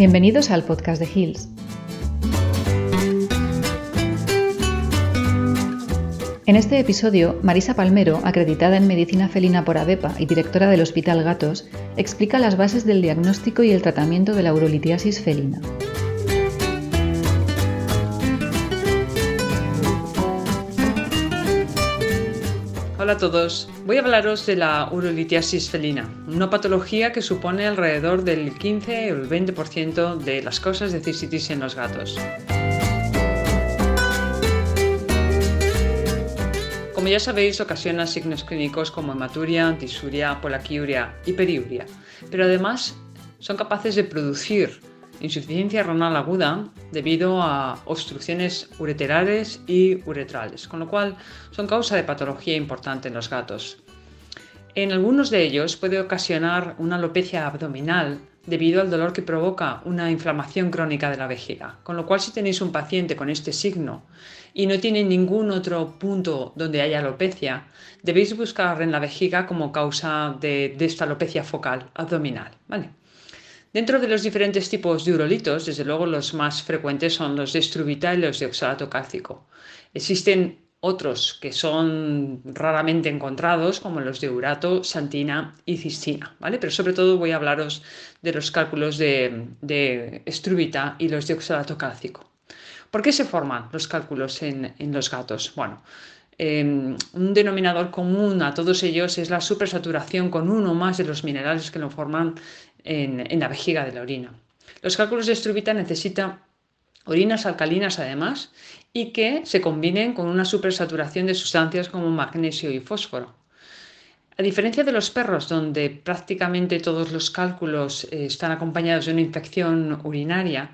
Bienvenidos al podcast de Hills. En este episodio, Marisa Palmero, acreditada en medicina felina por ABEPA y directora del Hospital Gatos, explica las bases del diagnóstico y el tratamiento de la urolitiasis felina. Hola a todos. Voy a hablaros de la urolitiasis felina, una patología que supone alrededor del 15 o el 20% de las causas de cistitis en los gatos. Como ya sabéis, ocasiona signos clínicos como hematuria, disuria, polaquiuria y periuria, pero además son capaces de producir insuficiencia renal aguda debido a obstrucciones ureterares y uretrales, con lo cual son causa de patología importante en los gatos. En algunos de ellos puede ocasionar una alopecia abdominal debido al dolor que provoca una inflamación crónica de la vejiga, con lo cual si tenéis un paciente con este signo y no tiene ningún otro punto donde haya alopecia, debéis buscar en la vejiga como causa de, esta alopecia focal abdominal. ¿vale? Dentro de los diferentes tipos de urolitos, desde luego los más frecuentes son los de estrubita y los de oxalato cálcico. Existen otros que son raramente encontrados, como los de urato, santina y cistina, ¿vale? Pero sobre todo voy a hablaros de los cálculos de, de estrubita y los de oxalato cálcico. ¿Por qué se forman los cálculos en, los gatos? Bueno, em, un denominador común a todos ellos es la supersaturación con uno o más de los minerales que lo forman en, la vejiga de la orina. Los cálculos de estrubita necesitan orinas alcalinas además y que se combinen con una supersaturación de sustancias como magnesio y fósforo. A diferencia de los perros, donde prácticamente todos los cálculos eh, están acompañados de una infección urinaria,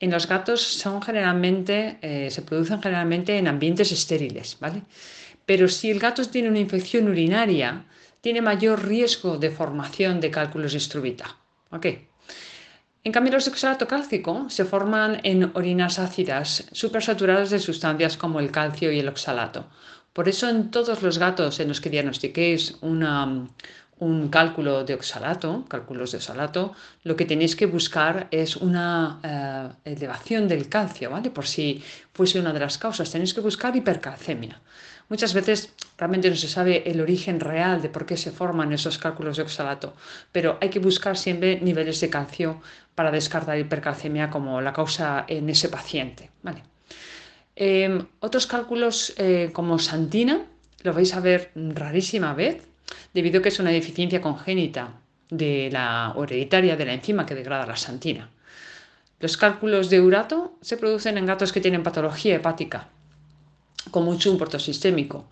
en los gatos son generalmente, eh, se producen generalmente en ambientes estériles, ¿vale? Pero si el gato tiene una infección urinaria, tiene mayor riesgo de formación de cálculos de estrubita. En cambio, los oxalato cálcico se forman en orinas ácidas supersaturadas de sustancias como el calcio y el oxalato. Por eso en todos los gatos en los que diagnostiquéis un cálculo de oxalato, cálculos de oxalato, lo que tenéis que buscar es una eh, elevación del calcio, ¿vale? Por si fuese una de las causas, tenéis que buscar hipercalcemia. Muchas veces realmente no se sabe el origen real de por qué se forman esos cálculos de oxalato, pero hay que buscar siempre niveles de calcio para descartar hipercalcemia como la causa en ese paciente. Em, otros cálculos eh, como santina lo vais a ver rarísima vez, debido a que es una deficiencia congénita de la hereditaria de la enzima que degrada la santina. Los cálculos de urato se producen en gatos que tienen patología hepática, con mucho importo sistémico.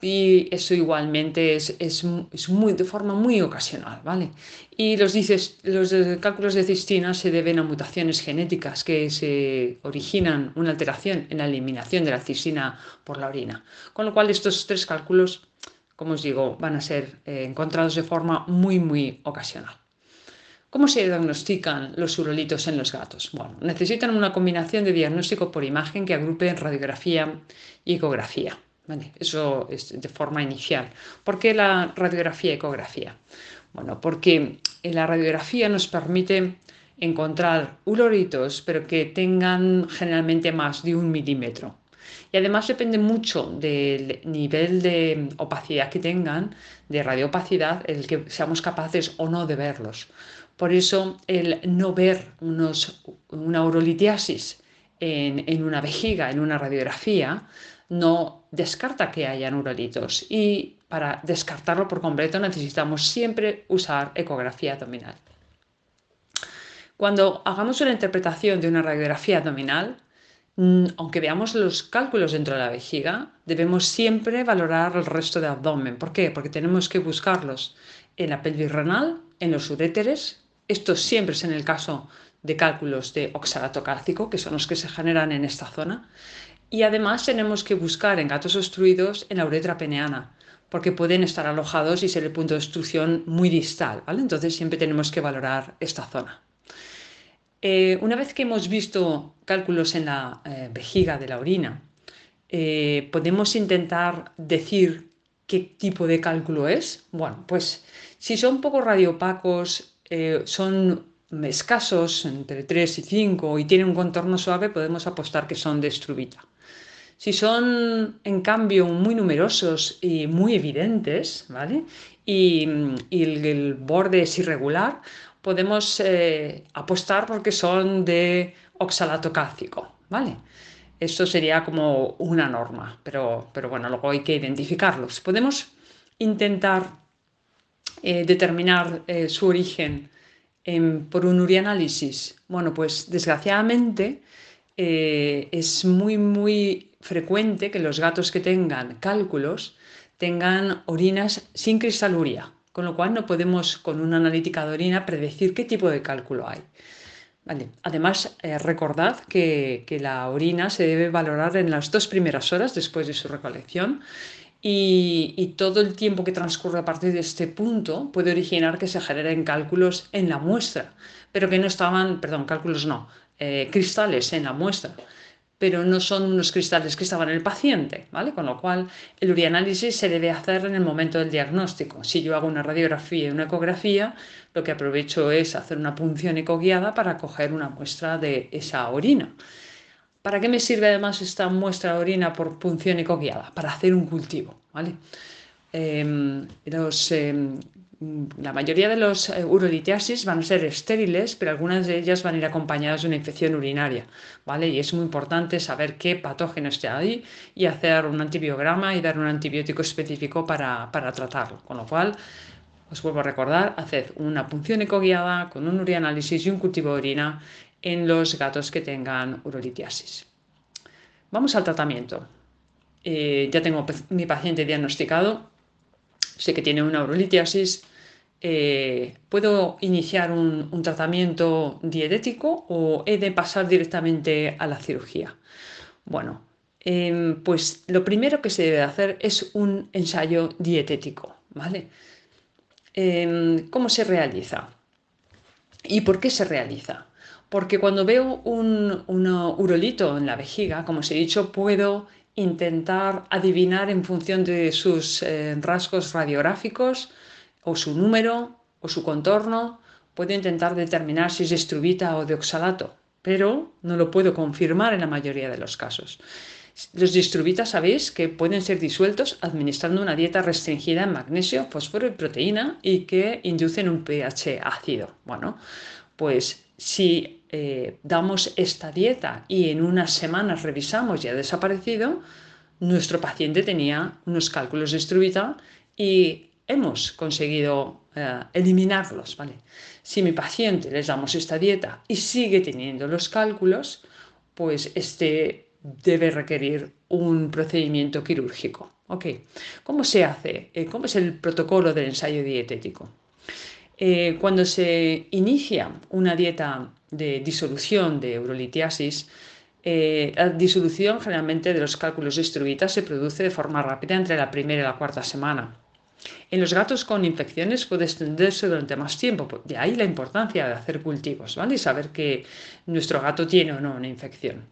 Y eso igualmente es, es, muy, de forma muy ocasional, ¿vale? Y los, dices, los cálculos de cistina se deben a mutaciones genéticas que se originan una alteración en la eliminación de la cistina por la orina. Con lo cual estos tres cálculos, como os digo, van a ser eh, encontrados de forma muy, muy ocasional. ¿Cómo se diagnostican los urolitos en los gatos? Bueno, necesitan una combinación de diagnóstico por imagen que agrupe radiografía y ecografía. Eso es de forma inicial. ¿Por qué la radiografía y ecografía? Bueno, porque la radiografía nos permite encontrar urolitos, pero que tengan generalmente más de un milímetro. Y además depende mucho del nivel de opacidad que tengan, de radioopacidad, el que seamos capaces o no de verlos. Por eso el no ver una urolitiasis en, una vejiga, en una radiografía, no descarta que haya urolitos. Y para descartarlo por completo necesitamos siempre usar ecografía abdominal. Cuando hagamos una interpretación de una radiografía abdominal, aunque veamos los cálculos dentro de la vejiga, debemos siempre valorar el resto del abdomen. ¿Por qué? Porque tenemos que buscarlos en la pelvis renal, en los uréteres, esto siempre es en el caso de cálculos de oxalato cálcico, que son los que se generan en esta zona. Y además tenemos que buscar en gatos obstruidos en la uretra peneana, porque pueden estar alojados y ser el punto de obstrucción muy distal. Entonces siempre tenemos que valorar esta zona. Eh, una vez que hemos visto cálculos en la eh, vejiga de la orina, eh, podemos intentar decir qué tipo de cálculo es. Bueno, pues si son poco radiopacos son escasos, entre 3 y 5, y tienen un contorno suave, podemos apostar que son de estrubita. Si son, en cambio, muy numerosos y muy evidentes, ¿vale? Y, el, borde es irregular, podemos eh, apostar porque son de oxalato cálcico, ¿vale? Esto sería como una norma, pero, pero bueno, luego hay que identificarlos. Podemos intentar eh, determinar eh, su origen por un urianálisis. Bueno, pues desgraciadamente es muy, muy frecuente que los gatos que tengan cálculos tengan orinas sin cristaluria, con lo cual no podemos con una analítica de orina predecir qué tipo de cálculo hay. Además, eh, recordad que, la orina se debe valorar en las dos primeras horas después de su recolección y, todo el tiempo que transcurre a partir de este punto puede originar que se generen cálculos en la muestra, pero que no estaban, perdón, cálculos no, eh, cristales en la muestra pero no son unos cristales que estaban en el paciente, ¿vale? Con lo cual, el urianálisis se debe hacer en el momento del diagnóstico. Si yo hago una radiografía y una ecografía, lo que aprovecho es hacer una punción ecoguiada para coger una muestra de esa orina. ¿Para qué me sirve además esta muestra de orina por punción ecoguiada? Para hacer un cultivo, ¿vale? Em, los em, la mayoría de los eh, urolitiasis van a ser estériles, pero algunas de ellas van a ir acompañadas de una infección urinaria, ¿vale? Y es muy importante saber qué patógeno está ahí y hacer un antibiograma y dar un antibiótico específico para, tratarlo. Con lo cual, os vuelvo a recordar, haced una punción ecoguiada con un urianálisis y un cultivo de orina en los gatos que tengan urolitiasis. Vamos al tratamiento. Eh, ya tengo mi paciente diagnosticado, sé que tiene una urolitiasis, eh, ¿puedo iniciar un, tratamiento dietético o he de pasar directamente a la cirugía? Bueno, em, pues lo primero que se debe hacer es un ensayo dietético, ¿vale? Em, ¿Cómo se realiza? ¿Y por qué se realiza? Porque cuando veo un, urolito en la vejiga, como os he dicho, puedo intentar adivinar en función de sus eh, rasgos radiográficos o su número o su contorno, puedo intentar determinar si es estrubita o de oxalato, pero no lo puedo confirmar en la mayoría de los casos. Los distrubitas sabéis que pueden ser disueltos administrando una dieta restringida en magnesio, fósforo y proteína y que inducen un pH ácido. Bueno, pues si eh, damos esta dieta y en unas semanas revisamos y ha desaparecido, nuestro paciente tenía unos cálculos de estrubita y hemos conseguido eh, eliminarlos. ¿vale? Si mi paciente les damos esta dieta y sigue teniendo los cálculos, pues este debe requerir un procedimiento quirúrgico. ¿Cómo se hace? Eh, ¿Cómo es el protocolo del ensayo dietético? Eh, cuando se inicia una dieta de disolución de eurolitiasis, la disolución generalmente de los cálculos de se produce de forma rápida entre la primera y la cuarta semana. En los gatos con infecciones puede extenderse durante más tiempo, de ahí la importancia de hacer cultivos, ¿vale? Y saber que nuestro gato tiene o no una infección.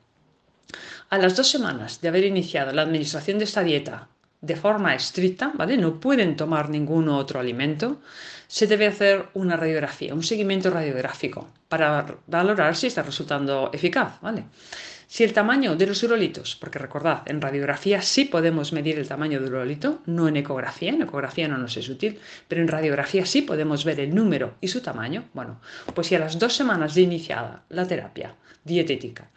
A las dos semanas de haber iniciado la administración de esta dieta de forma estricta, ¿vale? No pueden tomar ningún otro alimento, se debe hacer una radiografía, un seguimiento radiográfico para valorar si está resultando eficaz, ¿vale? Si el tamaño de los urolitos, porque recordad, en radiografía sí podemos medir el tamaño del urolito, no en ecografía, en ecografía no nos es útil, pero en radiografía sí podemos ver el número y su tamaño. Bueno, pues si a las dos semanas de iniciada la terapia dietética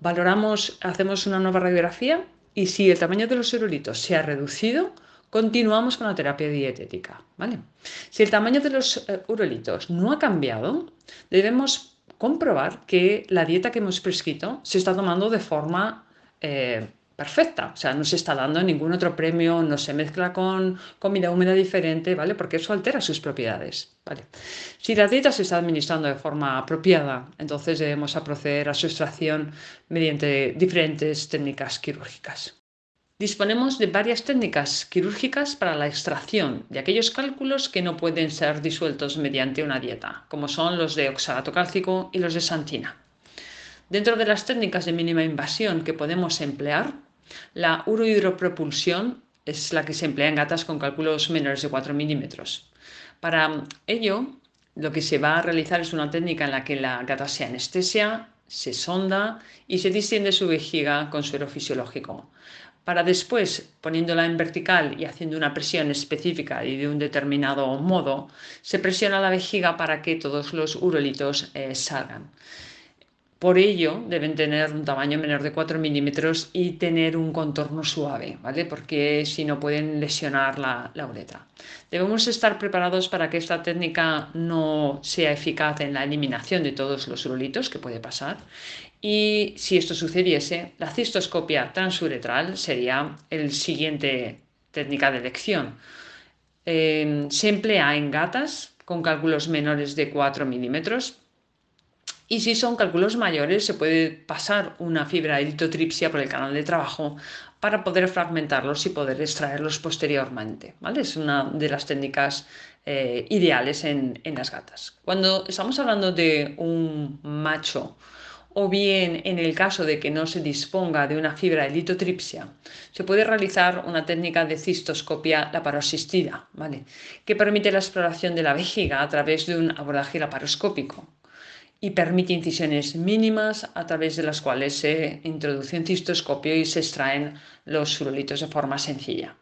valoramos, hacemos una nueva radiografía y si el tamaño de los urolitos se ha reducido, continuamos con la terapia dietética. ¿vale? Si el tamaño de los eh, urolitos no ha cambiado, debemos comprobar que la dieta que hemos prescrito se está tomando de forma eh, perfecta, o sea, no se está dando ningún otro premio, no se mezcla con comida húmeda diferente, ¿vale? Porque eso altera sus propiedades, ¿vale? Si la dieta se está administrando de forma apropiada, entonces debemos proceder a su extracción mediante diferentes técnicas quirúrgicas. Disponemos de varias técnicas quirúrgicas para la extracción de aquellos cálculos que no pueden ser disueltos mediante una dieta, como son los de oxalato cálcico y los de santina. Dentro de las técnicas de mínima invasión que podemos emplear, la urohidropropulsión es la que se emplea en gatas con cálculos menores de 4 milímetros. Para ello, Lo que se va a realizar es una técnica en la que la gata se anestesia, se sonda y se distiende su vejiga con suero fisiológico para después, poniéndola en vertical y haciendo una presión específica y de un determinado modo, se presiona la vejiga para que todos los urolitos eh, salgan. Por ello, deben tener un tamaño menor de 4 milímetros y tener un contorno suave, ¿vale? Porque si no pueden lesionar la, uretra. Debemos estar preparados para que esta técnica no sea eficaz en la eliminación de todos los urolitos, que puede pasar. Y si esto sucediese, la cistoscopia transuretral sería el siguiente técnica de elección. Eh, se emplea en gatas con cálculos menores de 4 milímetros y si son cálculos mayores, se puede pasar una fibra eritotripsia por el canal de trabajo para poder fragmentarlos y poder extraerlos posteriormente. ¿vale? Es una de las técnicas eh, ideales en, las gatas. Cuando estamos hablando de un macho, o bien en el caso de que no se disponga de una fibra eritotripsia, se puede realizar una técnica de cistoscopia laparosistida, ¿vale? que permite la exploración de la vejiga a través de un abordaje laparoscópico y permite incisiones mínimas a través de las cuales se introduce un cistoscopio y se extraen los urolitos de forma sencilla.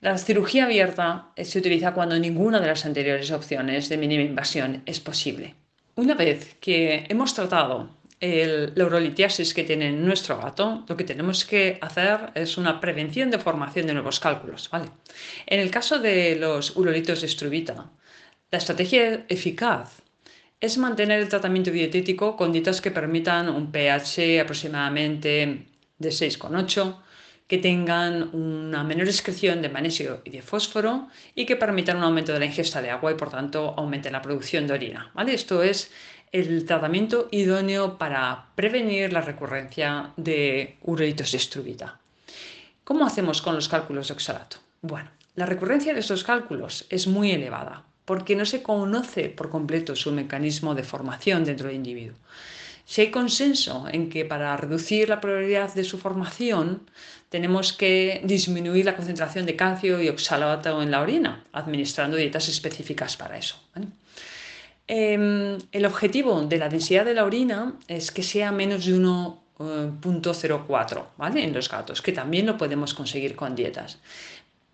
La cirugía abierta se utiliza cuando ninguna de las anteriores opciones de mínima invasión es posible. Una vez que hemos tratado el, la urolitiasis que tiene nuestro gato, lo que tenemos que hacer es una prevención de formación de nuevos cálculos. ¿vale? En el caso de los urolitos de estrubita, la estrategia eficaz es mantener el tratamiento dietético con dietas que permitan un pH aproximadamente de 6,8, que tengan una menor excreción de magnesio y de fósforo y que permitan un aumento de la ingesta de agua y por tanto aumente la producción de orina. ¿vale? Esto es el tratamiento idóneo para prevenir la recurrencia de urolitos de estrubita. ¿Cómo hacemos con los cálculos de oxalato? Bueno, la recurrencia de estos cálculos es muy elevada porque no se conoce por completo su mecanismo de formación dentro del individuo. Si hay consenso en que para reducir la probabilidad de su formación tenemos que disminuir la concentración de calcio y oxalato en la orina, administrando dietas específicas para eso. Em, el objetivo de la densidad de la orina es que sea menos de 1.04 ¿vale? en los gatos, que también lo podemos conseguir con dietas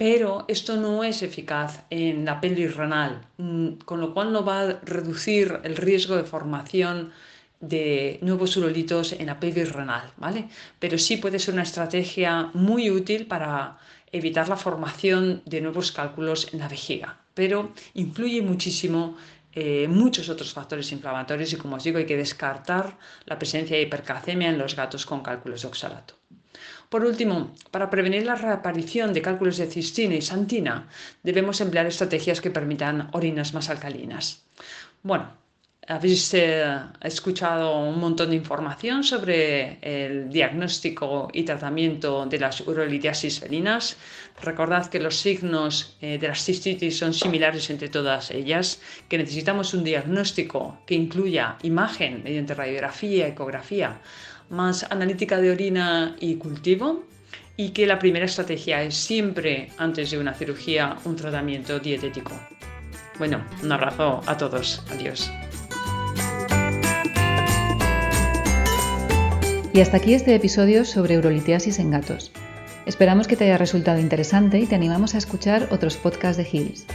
pero esto no es eficaz en la pelvis renal, mm, con lo cual no va a reducir el riesgo de formación de nuevos urolitos en la pelvis renal, ¿vale? Pero sí puede ser una estrategia muy útil para evitar la formación de nuevos cálculos en la vejiga, pero influye muchísimo eh, muchos otros factores inflamatorios y como os digo hay que descartar la presencia de hipercalcemia en los gatos con cálculos de oxalato. Por último, para prevenir la reaparición de cálculos de cistina y santina, debemos emplear estrategias que permitan orinas más alcalinas. Bueno, habéis eh, escuchado un montón de información sobre el diagnóstico y tratamiento de las urolitiasis felinas. Recordad que los signos eh, de las cistitis son similares entre todas ellas, que necesitamos un diagnóstico que incluya imagen mediante radiografía, ecografía, más analítica de orina y cultivo y que la primera estrategia es siempre antes de una cirugía un tratamiento dietético. Bueno, un abrazo a todos. Adiós. Y hasta aquí este episodio sobre urolitiasis en gatos. Esperamos que te haya resultado interesante y te animamos a escuchar otros podcasts de Hills.